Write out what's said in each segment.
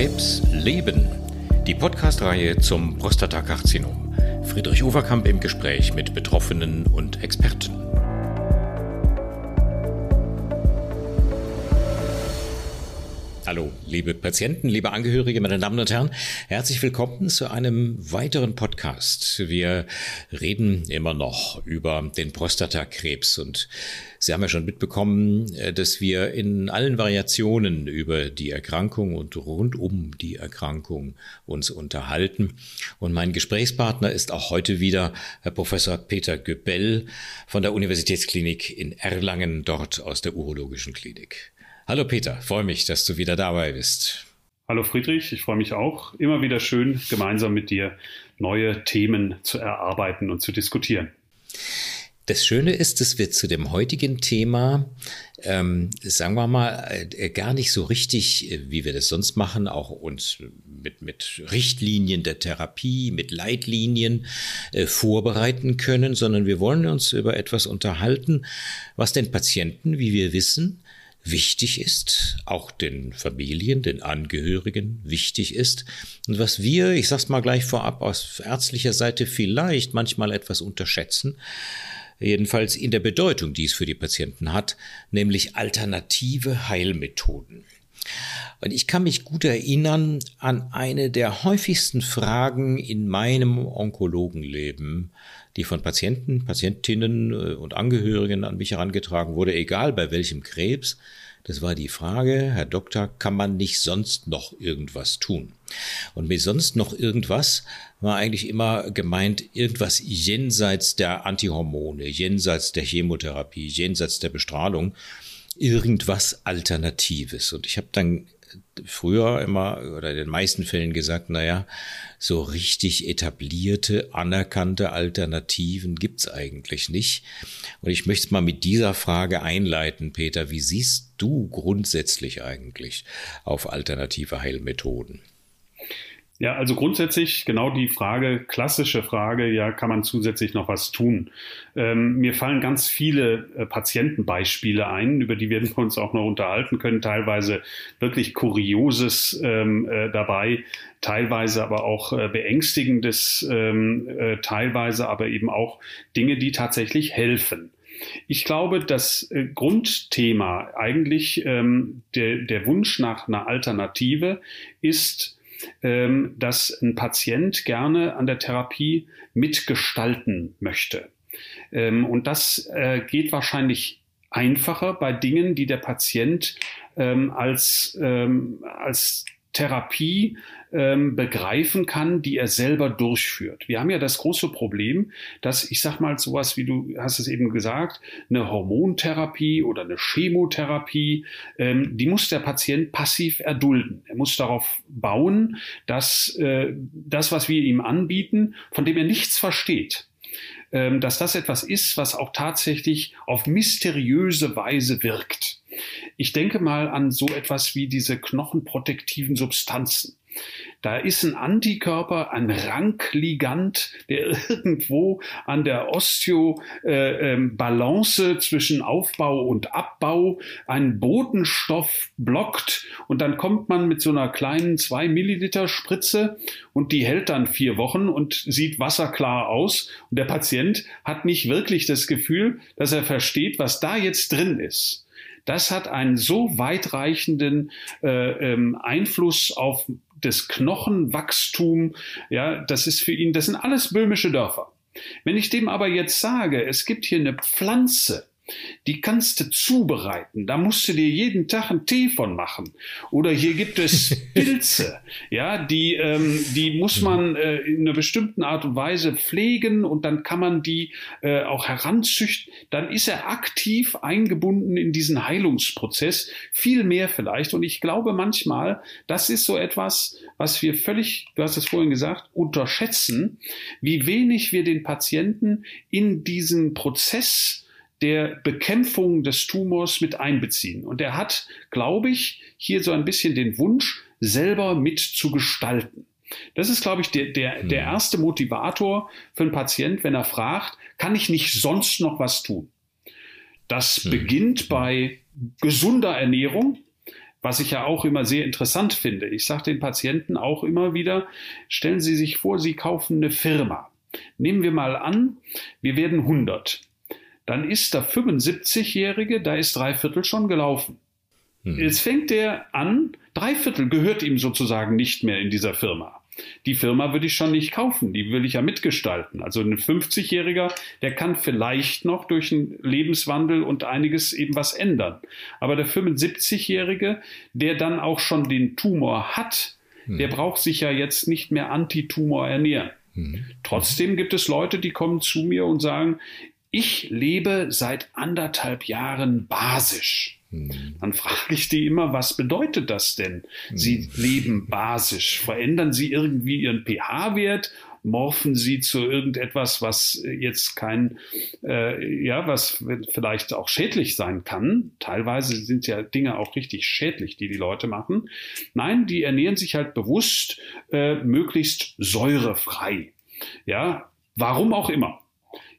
Krebs leben. Die Podcast-Reihe zum Prostatakarzinom. Friedrich Overkamp im Gespräch mit Betroffenen und Experten. Hallo, liebe Patienten, liebe Angehörige, meine Damen und Herren, herzlich willkommen zu einem weiteren Podcast. Wir reden immer noch über den Prostatakrebs und Sie haben ja schon mitbekommen, äh, dass wir in allen Variationen über die Erkrankung und rund um die Erkrankung uns unterhalten. Und mein Gesprächspartner ist auch heute wieder Herr Professor Peter Göbel von der Universitätsklinik in Erlangen, dort aus der Urologischen Klinik. Hallo Peter, freue mich, dass du wieder dabei bist. Hallo Friedrich, ich freue mich auch. Immer wieder schön, gemeinsam mit dir neue Themen zu erarbeiten und zu diskutieren. Das Schöne ist, dass wir zu dem heutigen Thema, ähm, sagen wir mal, äh, gar nicht so richtig, äh, wie wir das sonst machen, auch uns mit, mit Richtlinien der Therapie, mit Leitlinien äh, vorbereiten können, sondern wir wollen uns über etwas unterhalten, was den Patienten, wie wir wissen, wichtig ist, auch den Familien, den Angehörigen wichtig ist und was wir, ich sag's mal gleich vorab, aus ärztlicher Seite vielleicht manchmal etwas unterschätzen, jedenfalls in der Bedeutung, die es für die Patienten hat, nämlich alternative Heilmethoden. Und ich kann mich gut erinnern an eine der häufigsten Fragen in meinem Onkologenleben, die von Patienten, Patientinnen äh, und Angehörigen an mich herangetragen wurde, egal bei welchem Krebs. Das war die Frage, Herr Doktor, kann man nicht sonst noch irgendwas tun? Und mit sonst noch irgendwas war eigentlich immer gemeint irgendwas jenseits der Antihormone, jenseits der Chemotherapie, jenseits der Bestrahlung, irgendwas Alternatives. Und ich habe dann früher immer oder in den meisten Fällen gesagt, naja, so richtig etablierte, anerkannte Alternativen gibt's eigentlich nicht. Und ich möchte mal mit dieser Frage einleiten, Peter. Wie siehst du grundsätzlich eigentlich auf alternative Heilmethoden? Ja, also grundsätzlich genau die Frage, klassische Frage, ja, kann man zusätzlich noch was tun? Ähm, mir fallen ganz viele äh, Patientenbeispiele ein, über die werden wir uns auch noch unterhalten können, teilweise wirklich Kurioses ähm, äh, dabei, teilweise aber auch äh, Beängstigendes, ähm, äh, teilweise aber eben auch Dinge, die tatsächlich helfen. Ich glaube, das äh, Grundthema eigentlich ähm, der, der Wunsch nach einer Alternative ist, ähm, dass ein Patient gerne an der Therapie mitgestalten möchte. Ähm, und das äh, geht wahrscheinlich einfacher bei Dingen, die der Patient ähm, als, ähm, als Therapie ähm, begreifen kann, die er selber durchführt. Wir haben ja das große Problem, dass ich sag mal sowas, wie du hast es eben gesagt, eine Hormontherapie oder eine Chemotherapie, ähm, die muss der Patient passiv erdulden. Er muss darauf bauen, dass äh, das, was wir ihm anbieten, von dem er nichts versteht, ähm, dass das etwas ist, was auch tatsächlich auf mysteriöse Weise wirkt. Ich denke mal an so etwas wie diese knochenprotektiven Substanzen. Da ist ein Antikörper, ein Rankligand, der irgendwo an der Osteobalance äh, ähm, zwischen Aufbau und Abbau einen Botenstoff blockt und dann kommt man mit so einer kleinen zwei Milliliter Spritze und die hält dann vier Wochen und sieht wasserklar aus und der Patient hat nicht wirklich das Gefühl, dass er versteht, was da jetzt drin ist. Das hat einen so weitreichenden äh, ähm, Einfluss auf das Knochenwachstum. Ja, das ist für ihn, das sind alles böhmische Dörfer. Wenn ich dem aber jetzt sage, es gibt hier eine Pflanze, die kannst du zubereiten. Da musst du dir jeden Tag einen Tee von machen. Oder hier gibt es Pilze, ja, die, ähm, die muss mhm. man äh, in einer bestimmten Art und Weise pflegen und dann kann man die äh, auch heranzüchten. Dann ist er aktiv eingebunden in diesen Heilungsprozess, viel mehr vielleicht. Und ich glaube manchmal, das ist so etwas, was wir völlig, du hast es vorhin gesagt, unterschätzen, wie wenig wir den Patienten in diesen Prozess der Bekämpfung des Tumors mit einbeziehen. Und er hat, glaube ich, hier so ein bisschen den Wunsch, selber mitzugestalten. Das ist, glaube ich, der, der, der hm. erste Motivator für einen Patient, wenn er fragt, kann ich nicht sonst noch was tun? Das hm. beginnt bei gesunder Ernährung. was ich ja auch immer sehr interessant finde. Ich sage den Patienten auch immer wieder, stellen Sie sich vor, Sie kaufen eine Firma. Nehmen wir mal an, wir werden 100. Dann ist der 75-Jährige, da ist drei Viertel schon gelaufen. Hm. Jetzt fängt der an, drei Viertel gehört ihm sozusagen nicht mehr in dieser Firma. Die Firma würde ich schon nicht kaufen, die will ich ja mitgestalten. Also ein 50-Jähriger, der kann vielleicht noch durch einen Lebenswandel und einiges eben was ändern. Aber der 75-Jährige, der dann auch schon den Tumor hat, hm. der braucht sich ja jetzt nicht mehr antitumor ernähren. Hm. Trotzdem gibt es Leute, die kommen zu mir und sagen, ich lebe seit anderthalb Jahren basisch. Hm. Dann frage ich die immer, was bedeutet das denn? Sie hm. leben basisch. Verändern Sie irgendwie Ihren pH-Wert? Morphen Sie zu irgendetwas, was jetzt kein, äh, ja, was vielleicht auch schädlich sein kann? Teilweise sind ja Dinge auch richtig schädlich, die die Leute machen. Nein, die ernähren sich halt bewusst äh, möglichst säurefrei. Ja, warum auch immer.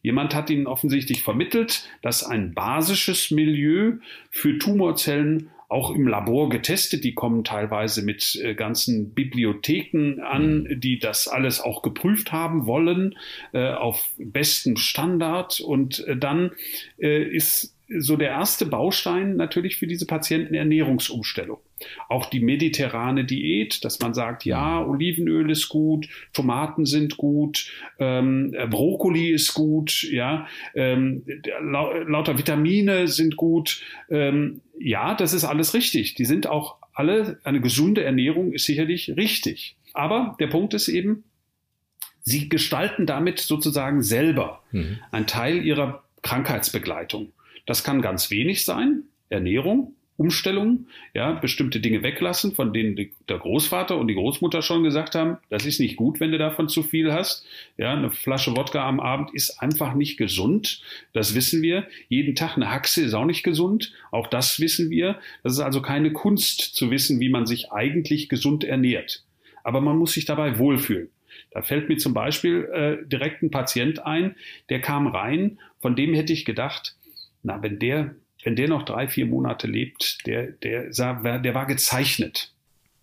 Jemand hat ihnen offensichtlich vermittelt, dass ein basisches Milieu für Tumorzellen auch im Labor getestet. Die kommen teilweise mit äh, ganzen Bibliotheken an, mhm. die das alles auch geprüft haben wollen äh, auf bestem Standard. Und äh, dann ist so der erste Baustein natürlich für diese Patienten Ernährungsumstellung. Auch die mediterrane Diät, dass man sagt, ja, mhm. Olivenöl ist gut, Tomaten sind gut, ähm, Brokkoli ist gut, ja, ähm, lauter Vitamine sind gut. Ähm, ja, das ist alles richtig. Die sind auch alle, eine gesunde Ernährung ist sicherlich richtig. Aber der Punkt ist eben, sie gestalten damit sozusagen selber mhm. einen Teil ihrer Krankheitsbegleitung. Das kann ganz wenig sein, Ernährung, Umstellung, ja, bestimmte Dinge weglassen, von denen die, der Großvater und die Großmutter schon gesagt haben, das ist nicht gut, wenn du davon zu viel hast. Ja, eine Flasche Wodka am Abend ist einfach nicht gesund. Das wissen wir. Jeden Tag eine Haxe ist auch nicht gesund. Auch das wissen wir. Das ist also keine Kunst zu wissen, wie man sich eigentlich gesund ernährt. Aber man muss sich dabei wohlfühlen. Da fällt mir zum Beispiel äh, direkt ein Patient ein, der kam rein, von dem hätte ich gedacht, na, wenn der, wenn der noch drei, vier Monate lebt, der, der, sah, der war gezeichnet.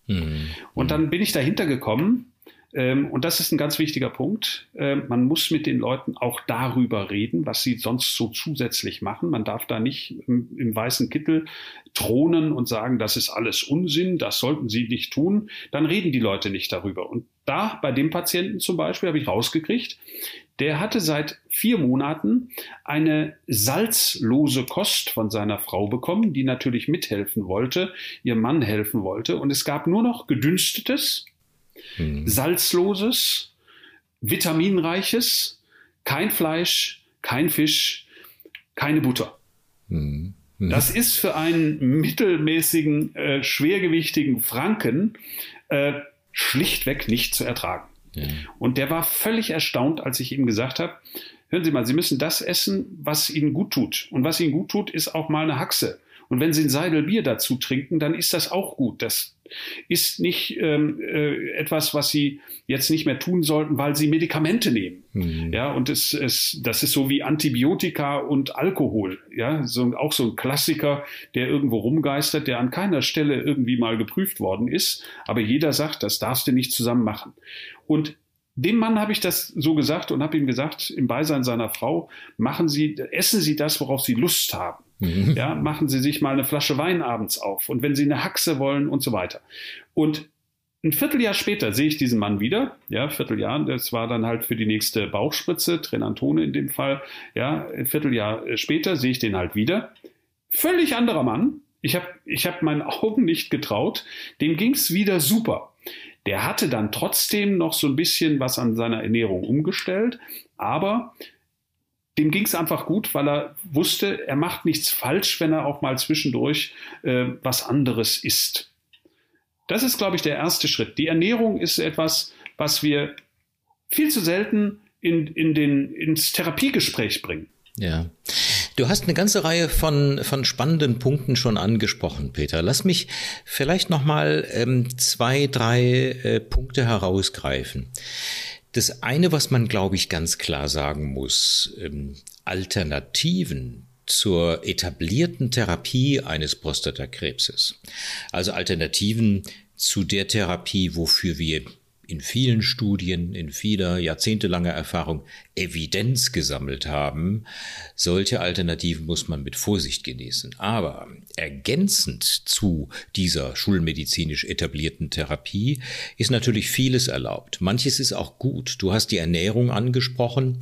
Mhm. Und dann bin ich dahinter gekommen, ähm, und das ist ein ganz wichtiger Punkt. Ähm, man muss mit den Leuten auch darüber reden, was sie sonst so zusätzlich machen. Man darf da nicht im, im, weißen Kittel thronen und sagen, das ist alles Unsinn, das sollten sie nicht tun. Dann reden die Leute nicht darüber. Und da, bei dem Patienten zum Beispiel, habe ich rausgekriegt, der hatte seit vier Monaten eine salzlose Kost von seiner Frau bekommen, die natürlich mithelfen wollte, ihr Mann helfen wollte. Und es gab nur noch gedünstetes, hm. salzloses, vitaminreiches, kein Fleisch, kein Fisch, keine Butter. Hm. Hm. Das ist für einen mittelmäßigen, äh, schwergewichtigen Franken äh, schlichtweg nicht zu ertragen. Und der war völlig erstaunt, als ich ihm gesagt habe, hören Sie mal, Sie müssen das essen, was Ihnen gut tut. Und was Ihnen gut tut, ist auch mal eine Haxe. Und wenn Sie ein Seidel Bier dazu trinken, dann ist das auch gut. Das ist nicht ähm, äh, etwas, was Sie jetzt nicht mehr tun sollten, weil Sie Medikamente nehmen. Mhm. Ja, und es, es, das ist so wie Antibiotika und Alkohol. Ja, so, auch so ein Klassiker, der irgendwo rumgeistert, der an keiner Stelle irgendwie mal geprüft worden ist. Aber jeder sagt, das darfst du nicht zusammen machen. Und dem Mann habe ich das so gesagt und habe ihm gesagt, im Beisein seiner Frau, machen Sie, essen Sie das, worauf Sie Lust haben. Mhm. Ja, machen Sie sich mal eine Flasche Wein abends auf und wenn Sie eine Haxe wollen und so weiter. Und ein Vierteljahr später sehe ich diesen Mann wieder, ja, Vierteljahr, das war dann halt für die nächste Bauchspritze, Trenantone in dem Fall, ja, ein Vierteljahr später sehe ich den halt wieder. Völlig anderer Mann. Ich habe ich hab meinen Augen nicht getraut. Dem ging's wieder super. Der hatte dann trotzdem noch so ein bisschen was an seiner Ernährung umgestellt, aber dem ging es einfach gut, weil er wusste, er macht nichts falsch, wenn er auch mal zwischendurch äh, was anderes isst. Das ist, glaube ich, der erste Schritt. Die Ernährung ist etwas, was wir viel zu selten in, in den, ins Therapiegespräch bringen. Ja. Du hast eine ganze Reihe von, von spannenden Punkten schon angesprochen, Peter. Lass mich vielleicht nochmal ähm, zwei, drei äh, Punkte herausgreifen. Das eine, was man, glaube ich, ganz klar sagen muss, ähm, Alternativen zur etablierten Therapie eines Prostatakrebses. Also Alternativen zu der Therapie, wofür wir in vielen Studien, in vieler jahrzehntelanger Erfahrung Evidenz gesammelt haben. Solche Alternativen muss man mit Vorsicht genießen. Aber ergänzend zu dieser schulmedizinisch etablierten Therapie ist natürlich vieles erlaubt. Manches ist auch gut. Du hast die Ernährung angesprochen.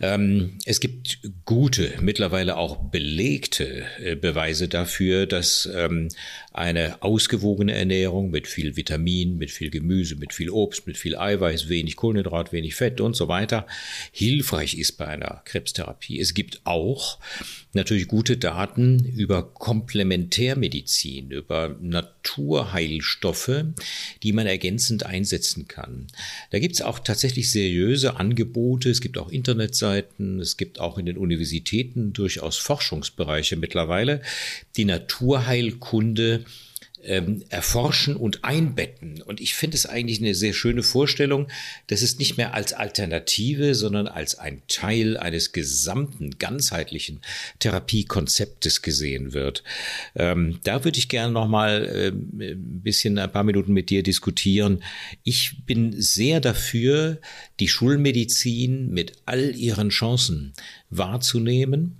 Ähm, es gibt gute, mittlerweile auch belegte äh, Beweise dafür, dass ähm, eine ausgewogene Ernährung mit viel Vitamin, mit viel Gemüse, mit viel Obst, mit viel Eiweiß, wenig Kohlenhydrat, wenig Fett und so weiter hilfreich ist bei einer Krebstherapie. Es gibt auch natürlich gute Daten über Komplementärmedizin, über Naturheilstoffe, die man ergänzend einsetzen kann. Da gibt es auch tatsächlich seriöse Angebote. Es gibt auch Internetseiten. Es gibt auch in den Universitäten durchaus Forschungsbereiche mittlerweile, die Naturheilkunde ähm, erforschen und einbetten. Und ich finde es eigentlich eine sehr schöne Vorstellung, dass es nicht mehr als Alternative, sondern als ein Teil eines gesamten, ganzheitlichen Therapiekonzeptes gesehen wird. Ähm, da würde ich gerne noch mal äh, ein bisschen, ein paar Minuten mit dir diskutieren. Ich bin sehr dafür, die Schulmedizin mit all ihren Chancen wahrzunehmen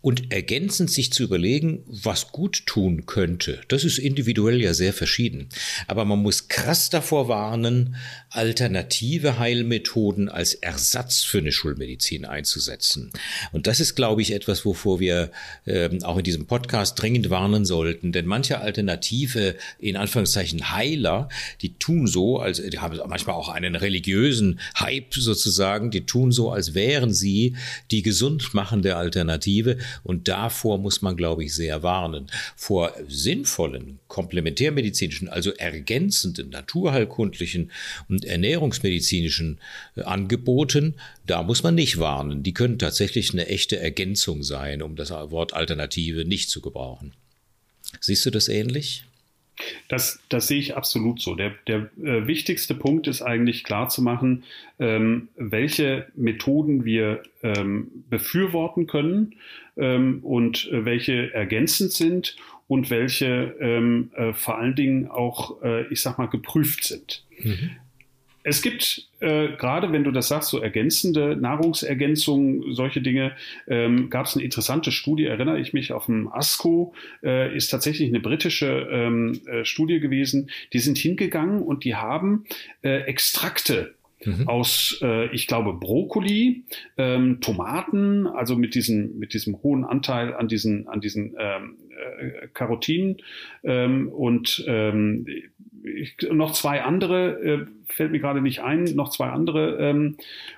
und ergänzend sich zu überlegen, was gut tun könnte. Das ist individuell ja sehr verschieden. Aber man muss krass davor warnen, alternative Heilmethoden als Ersatz für eine Schulmedizin einzusetzen. Und das ist, glaube ich, etwas, wovor wir äh, auch in diesem Podcast dringend warnen sollten. Denn manche alternative, in Anführungszeichen Heiler, die tun so, als die haben manchmal auch einen religiösen Hype sozusagen, die tun so, als wären sie die gesundmachende Alternative. Und davor muss man, glaube ich, sehr warnen. Vor sinnvollen, komplementärmedizinischen, also ergänzenden, naturheilkundlichen und ernährungsmedizinischen äh, Angeboten, da muss man nicht warnen. Die können tatsächlich eine echte Ergänzung sein, um das Wort Alternative nicht zu gebrauchen. Siehst du das ähnlich? Das, das sehe ich absolut so. Der, der äh, wichtigste Punkt ist eigentlich klarzumachen, ähm, welche Methoden wir ähm, befürworten können ähm, und äh, welche ergänzend sind und welche ähm, äh, vor allen Dingen auch, äh, ich sag mal, geprüft sind. Mhm. Es gibt, äh, gerade wenn du das sagst, so ergänzende Nahrungsergänzungen, solche Dinge, ähm, gab es eine interessante Studie, erinnere ich mich, auf dem ASCO, äh, ist tatsächlich eine britische ähm, äh, Studie gewesen. Die sind hingegangen und die haben äh, Extrakte Mhm. aus, äh, ich glaube, Brokkoli, ähm, Tomaten, also mit diesem, mit diesem hohen Anteil an diesen, an diesen ähm, äh, Karotinen ähm, und ähm, ich, noch zwei andere, äh, fällt mir gerade nicht ein, noch zwei andere ähm,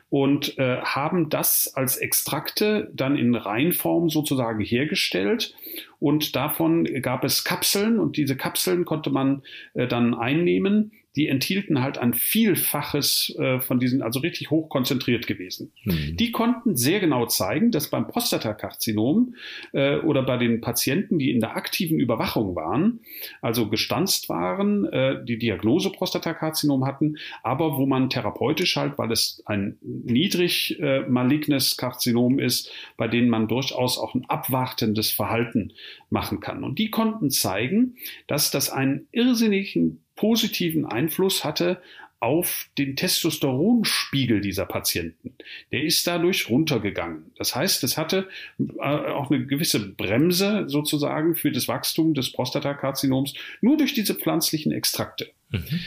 und äh, haben das als Extrakte dann in Reinform sozusagen hergestellt. Und davon gab es Kapseln und diese Kapseln konnte man äh, dann einnehmen die enthielten halt ein Vielfaches äh, von diesen, also richtig hoch konzentriert gewesen. Mhm. Die konnten sehr genau zeigen, dass beim Prostatakarzinom äh, oder bei den Patienten, die in der aktiven Überwachung waren, also gestanzt waren, äh, die Diagnose Prostatakarzinom hatten, aber wo man therapeutisch halt, weil es ein niedrig äh, malignes Karzinom ist, bei denen man durchaus auch ein abwartendes Verhalten machen kann. Und die konnten zeigen, dass das einen irrsinnigen positiven Einfluss hatte auf den Testosteronspiegel dieser Patienten. Der ist dadurch runtergegangen. Das heißt, es hatte äh, auch eine gewisse Bremse sozusagen für das Wachstum des Prostatakarzinoms nur durch diese pflanzlichen Extrakte. Mhm.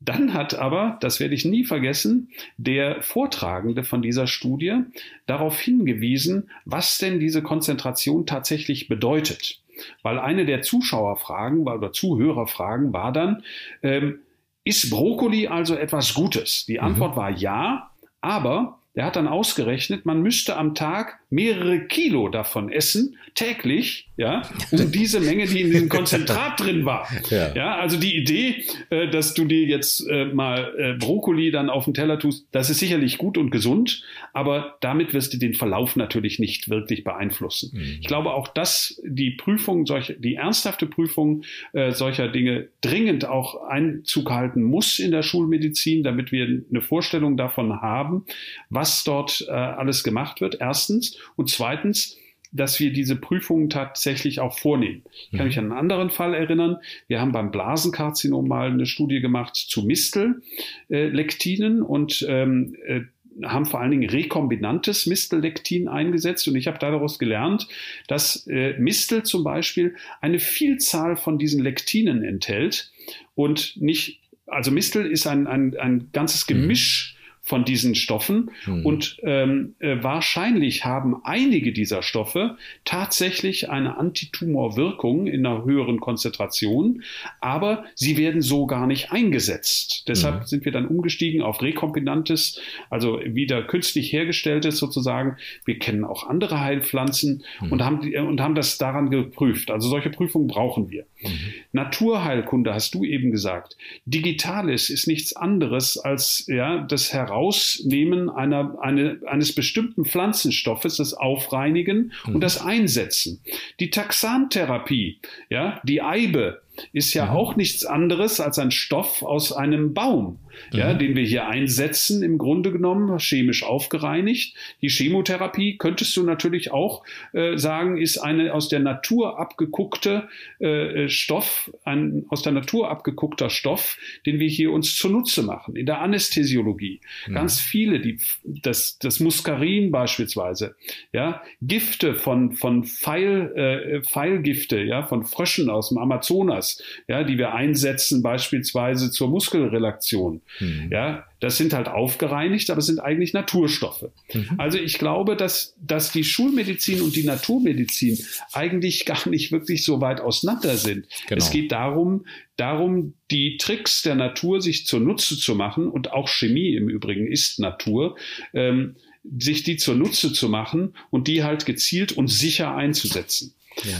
Dann hat aber, das werde ich nie vergessen, der Vortragende von dieser Studie darauf hingewiesen, was denn diese Konzentration tatsächlich bedeutet. Weil eine der Zuschauerfragen oder Zuhörerfragen war dann, ähm, ist Brokkoli also etwas Gutes? Die Antwort mhm. war ja, aber der hat dann ausgerechnet, man müsste am Tag mehrere Kilo davon essen, täglich, ja, um diese Menge, die in dem Konzentrat drin war. Ja. ja, also die Idee, äh, dass du dir jetzt äh, mal äh, Brokkoli dann auf den Teller tust, das ist sicherlich gut und gesund, aber damit wirst du den Verlauf natürlich nicht wirklich beeinflussen. Mhm. Ich glaube auch, dass die Prüfung, solche, die ernsthafte Prüfung äh, solcher Dinge dringend auch Einzug halten muss in der Schulmedizin, damit wir eine Vorstellung davon haben, was dort äh, alles gemacht wird. Erstens und zweitens, dass wir diese Prüfungen tatsächlich auch vornehmen. Ich kann mhm. mich an einen anderen Fall erinnern. Wir haben beim Blasenkarzinom mal eine Studie gemacht zu Mistellektinen und ähm, äh, haben vor allen Dingen rekombinantes Mistellektin eingesetzt und ich habe daraus gelernt, dass äh, Mistel zum Beispiel eine Vielzahl von diesen Lektinen enthält und nicht, also Mistel ist ein, ein, ein ganzes mhm. Gemisch von diesen Stoffen. Mhm. Und ähm, äh, wahrscheinlich haben einige dieser Stoffe tatsächlich eine Antitumorwirkung in einer höheren Konzentration, aber sie werden so gar nicht eingesetzt. Deshalb mhm. sind wir dann umgestiegen auf rekombinantes, also wieder künstlich hergestelltes sozusagen. Wir kennen auch andere Heilpflanzen mhm. und, haben, und haben das daran geprüft. Also solche Prüfungen brauchen wir. Mhm. Naturheilkunde hast du eben gesagt. Digitales ist nichts anderes als ja, das Herausnehmen einer, eine, eines bestimmten Pflanzenstoffes, das Aufreinigen mhm. und das Einsetzen. Die Taxantherapie, ja, die Eibe, ist ja mhm. auch nichts anderes als ein Stoff aus einem Baum, mhm. ja, den wir hier einsetzen, im Grunde genommen, chemisch aufgereinigt. Die Chemotherapie könntest du natürlich auch äh, sagen, ist eine aus der Natur abgeguckte äh, Stoff, ein aus der Natur abgeguckter Stoff, den wir hier uns zunutze machen. In der Anästhesiologie. Mhm. Ganz viele, die, das, das Muskarin beispielsweise, ja, Gifte von, von Pfeil, äh, Pfeilgifte, ja, von Fröschen aus dem Amazonas, ja, die wir einsetzen, beispielsweise zur Muskelrelaktion. Mhm. Ja, das sind halt aufgereinigt, aber sind eigentlich Naturstoffe. Mhm. Also ich glaube, dass, dass die Schulmedizin und die Naturmedizin eigentlich gar nicht wirklich so weit auseinander sind. Genau. Es geht darum, darum, die Tricks der Natur sich zunutze zu machen und auch Chemie im Übrigen ist Natur. Ähm, sich die zunutze zu machen und die halt gezielt und sicher einzusetzen.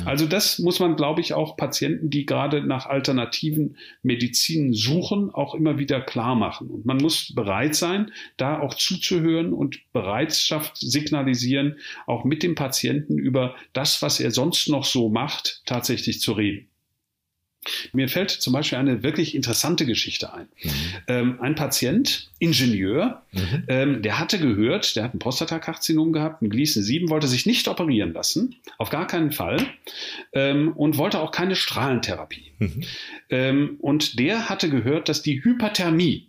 Also das muss man, glaube ich, auch Patienten, die gerade nach alternativen Medizinen suchen, auch immer wieder klar machen. Und man muss bereit sein, da auch zuzuhören und Bereitschaft signalisieren, auch mit dem Patienten über das, was er sonst noch so macht, tatsächlich zu reden. Mir fällt zum Beispiel eine wirklich interessante Geschichte ein. Mhm. Ähm, ein Patient, Ingenieur, mhm. ähm, der hatte gehört, der hat ein Prostatakarzinom gehabt, ein Gleason 7, wollte sich nicht operieren lassen, auf gar keinen Fall, ähm, und wollte auch keine Strahlentherapie. Mhm. Ähm, und der hatte gehört, dass die Hyperthermie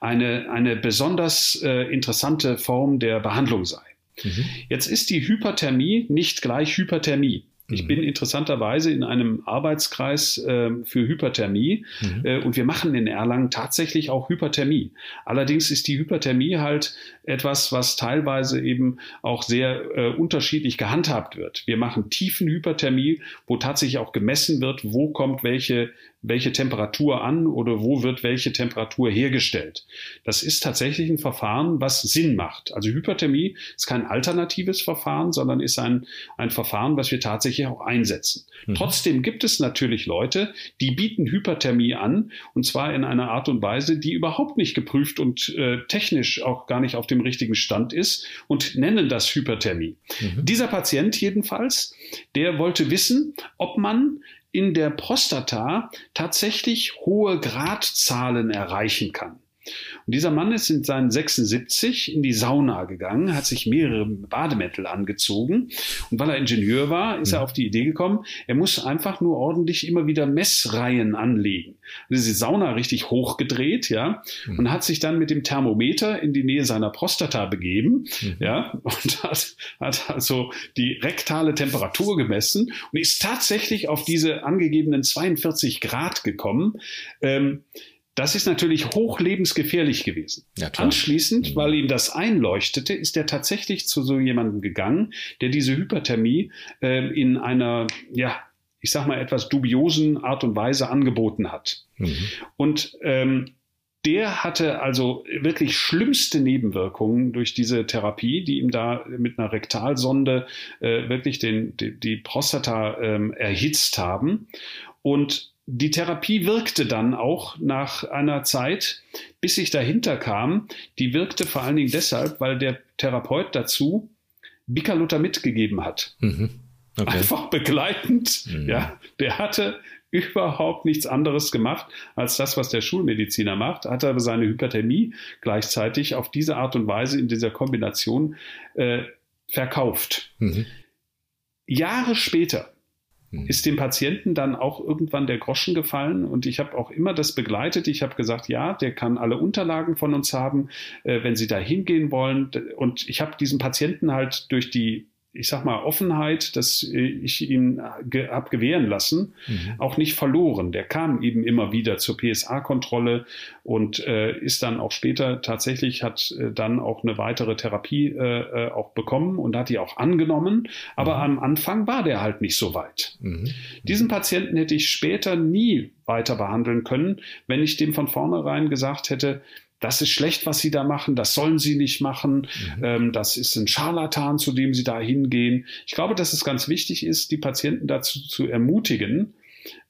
eine, eine besonders äh, interessante Form der Behandlung sei. Mhm. Jetzt ist die Hyperthermie nicht gleich Hyperthermie. Ich mhm. bin interessanterweise in einem Arbeitskreis äh, für Hyperthermie mhm. äh, und wir machen in Erlangen tatsächlich auch Hyperthermie. Allerdings ist die Hyperthermie halt etwas, was teilweise eben auch sehr äh, unterschiedlich gehandhabt wird. Wir machen Tiefenhyperthermie, wo tatsächlich auch gemessen wird, wo kommt welche welche Temperatur an oder wo wird welche Temperatur hergestellt. Das ist tatsächlich ein Verfahren, was Sinn macht. Also Hyperthermie ist kein alternatives Verfahren, sondern ist ein, ein Verfahren, was wir tatsächlich auch einsetzen. Mhm. Trotzdem gibt es natürlich Leute, die bieten Hyperthermie an und zwar in einer Art und Weise, die überhaupt nicht geprüft und äh, technisch auch gar nicht auf dem richtigen Stand ist und nennen das Hyperthermie. Mhm. Dieser Patient jedenfalls, der wollte wissen, ob man in der Prostata tatsächlich hohe Gradzahlen erreichen kann. Und dieser Mann ist in seinen 76 in die Sauna gegangen, hat sich mehrere Bademäntel angezogen. Und weil er Ingenieur war, ist er mhm. auf die Idee gekommen, er muss einfach nur ordentlich immer wieder Messreihen anlegen. Also diese Sauna richtig hochgedreht, ja, mhm. und hat sich dann mit dem Thermometer in die Nähe seiner Prostata begeben, mhm. ja, und hat, hat also die rektale Temperatur gemessen und ist tatsächlich auf diese angegebenen 42 Grad gekommen. Ähm, das ist natürlich hochlebensgefährlich gewesen. Ja, Anschließend, mhm. weil ihm das einleuchtete, ist er tatsächlich zu so jemandem gegangen, der diese Hyperthermie äh, in einer, ja, ich sag mal, etwas dubiosen Art und Weise angeboten hat. Mhm. Und ähm, der hatte also wirklich schlimmste Nebenwirkungen durch diese Therapie, die ihm da mit einer Rektalsonde äh, wirklich den, die, die Prostata ähm, erhitzt haben. Und die Therapie wirkte dann auch nach einer Zeit, bis ich dahinter kam. Die wirkte vor allen Dingen deshalb, weil der Therapeut dazu Bicaluta mitgegeben hat. Mhm. Okay. Einfach begleitend. Mhm. Ja, der hatte überhaupt nichts anderes gemacht als das, was der Schulmediziner macht, hat aber seine Hyperthermie gleichzeitig auf diese Art und Weise in dieser Kombination äh, verkauft. Mhm. Jahre später. Ist dem Patienten dann auch irgendwann der Groschen gefallen und ich habe auch immer das begleitet. Ich habe gesagt, ja, der kann alle Unterlagen von uns haben, äh, wenn Sie da hingehen wollen. Und ich habe diesen Patienten halt durch die ich sag mal, Offenheit, dass äh, ich ihm ge hab gewähren lassen, mhm. auch nicht verloren. Der kam eben immer wieder zur PSA-Kontrolle und äh, ist dann auch später tatsächlich, hat äh, dann auch eine weitere Therapie äh, äh auch bekommen und hat die auch angenommen. Aber mhm. am Anfang war der halt nicht so weit. Mhm. Diesen Patienten hätte ich später nie weiter behandeln können, wenn ich dem von vornherein gesagt hätte, das ist schlecht, was Sie da machen, das sollen Sie nicht machen, mhm. ähm, das ist ein Scharlatan, zu dem Sie da hingehen. Ich glaube, dass es ganz wichtig ist, die Patienten dazu zu ermutigen,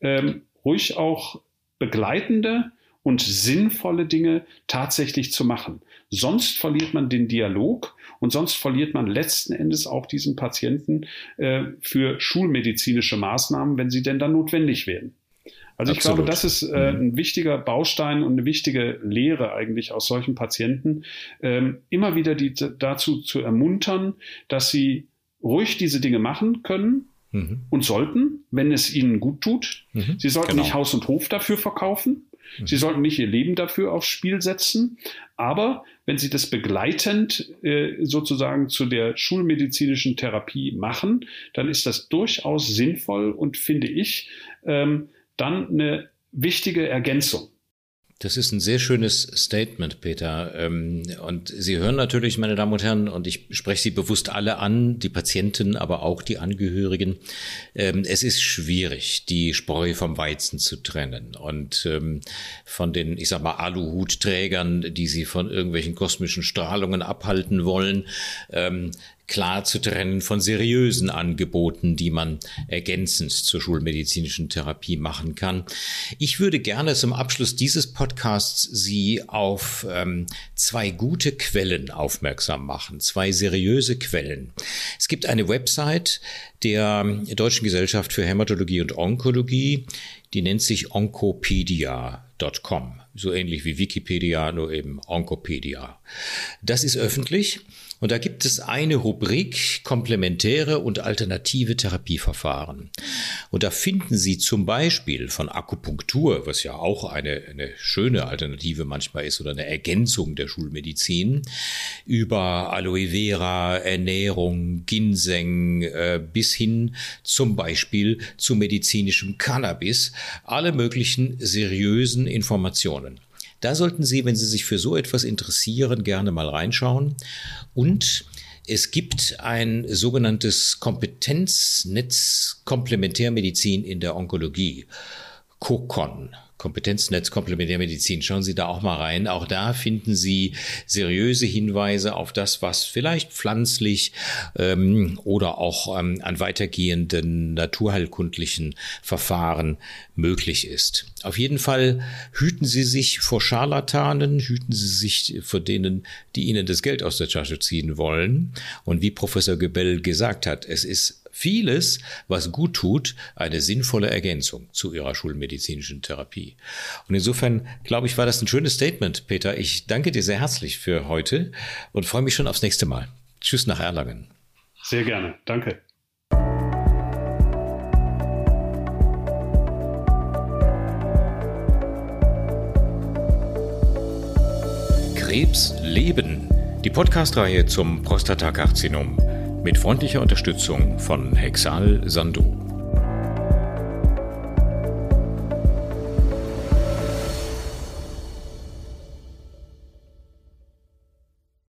ähm, ruhig auch begleitende und sinnvolle Dinge tatsächlich zu machen. Sonst verliert man den Dialog und sonst verliert man letzten Endes auch diesen Patienten äh, für schulmedizinische Maßnahmen, wenn sie denn dann notwendig werden. Also ich Absolut. glaube, das ist äh, mhm. ein wichtiger Baustein und eine wichtige Lehre eigentlich aus solchen Patienten, ähm, immer wieder die dazu zu ermuntern, dass sie ruhig diese Dinge machen können mhm. und sollten, wenn es ihnen gut tut. Mhm. Sie sollten genau. nicht Haus und Hof dafür verkaufen. Mhm. Sie sollten nicht ihr Leben dafür aufs Spiel setzen. Aber wenn Sie das begleitend äh, sozusagen zu der schulmedizinischen Therapie machen, dann ist das durchaus sinnvoll und finde ich, ähm, dann eine wichtige Ergänzung. Das ist ein sehr schönes Statement, Peter. Ähm, und Sie hören natürlich, meine Damen und Herren, und ich spreche Sie bewusst alle an, die Patienten, aber auch die Angehörigen. Ähm, es ist schwierig, die Spreu vom Weizen zu trennen. Und ähm, von den, ich sag mal, Aluhutträgern, die Sie von irgendwelchen kosmischen Strahlungen abhalten wollen, klar zu trennen von seriösen Angeboten, die man ergänzend zur schulmedizinischen Therapie machen kann. Ich würde gerne zum Abschluss dieses Podcasts Sie auf ähm, zwei gute Quellen aufmerksam machen, zwei seriöse Quellen. Es gibt eine Website der Deutschen Gesellschaft für Hämatologie und Onkologie, die nennt sich oncopedia.com, so ähnlich wie Wikipedia, nur eben Oncopedia. Das ist öffentlich und da gibt es eine Rubrik komplementäre und alternative Therapieverfahren. Und da finden Sie zum Beispiel von Akupunktur, was ja auch eine, eine schöne Alternative manchmal ist oder eine Ergänzung der Schulmedizin, über Aloe Vera, Ernährung, Ginseng äh, bis hin zum Beispiel zu medizinischem Cannabis, alle möglichen seriösen Informationen. Da sollten Sie, wenn Sie sich für so etwas interessieren, gerne mal reinschauen. Und es gibt ein sogenanntes Kompetenznetz Komplementärmedizin in der Onkologie. COCON. Kompetenznetz Komplementärmedizin. Schauen Sie da auch mal rein. Auch da finden Sie seriöse Hinweise auf das, was vielleicht pflanzlich ähm, oder auch ähm, an weitergehenden naturheilkundlichen Verfahren möglich ist. Auf jeden Fall hüten Sie sich vor Scharlatanen, hüten Sie sich vor denen, die Ihnen das Geld aus der Tasche ziehen wollen. Und wie Professor Gebell gesagt hat, es ist vieles, was gut tut, eine sinnvolle Ergänzung zu ihrer schulmedizinischen Therapie. Und insofern, glaube ich, war das ein schönes Statement, Peter. Ich danke dir sehr herzlich für heute und freue mich schon aufs nächste Mal. Tschüss nach Erlangen. Sehr gerne. Danke. Krebs leben. Die Podcast-Reihe zum Prostatakarzinom mit freundlicher Unterstützung von Hexal Sandu.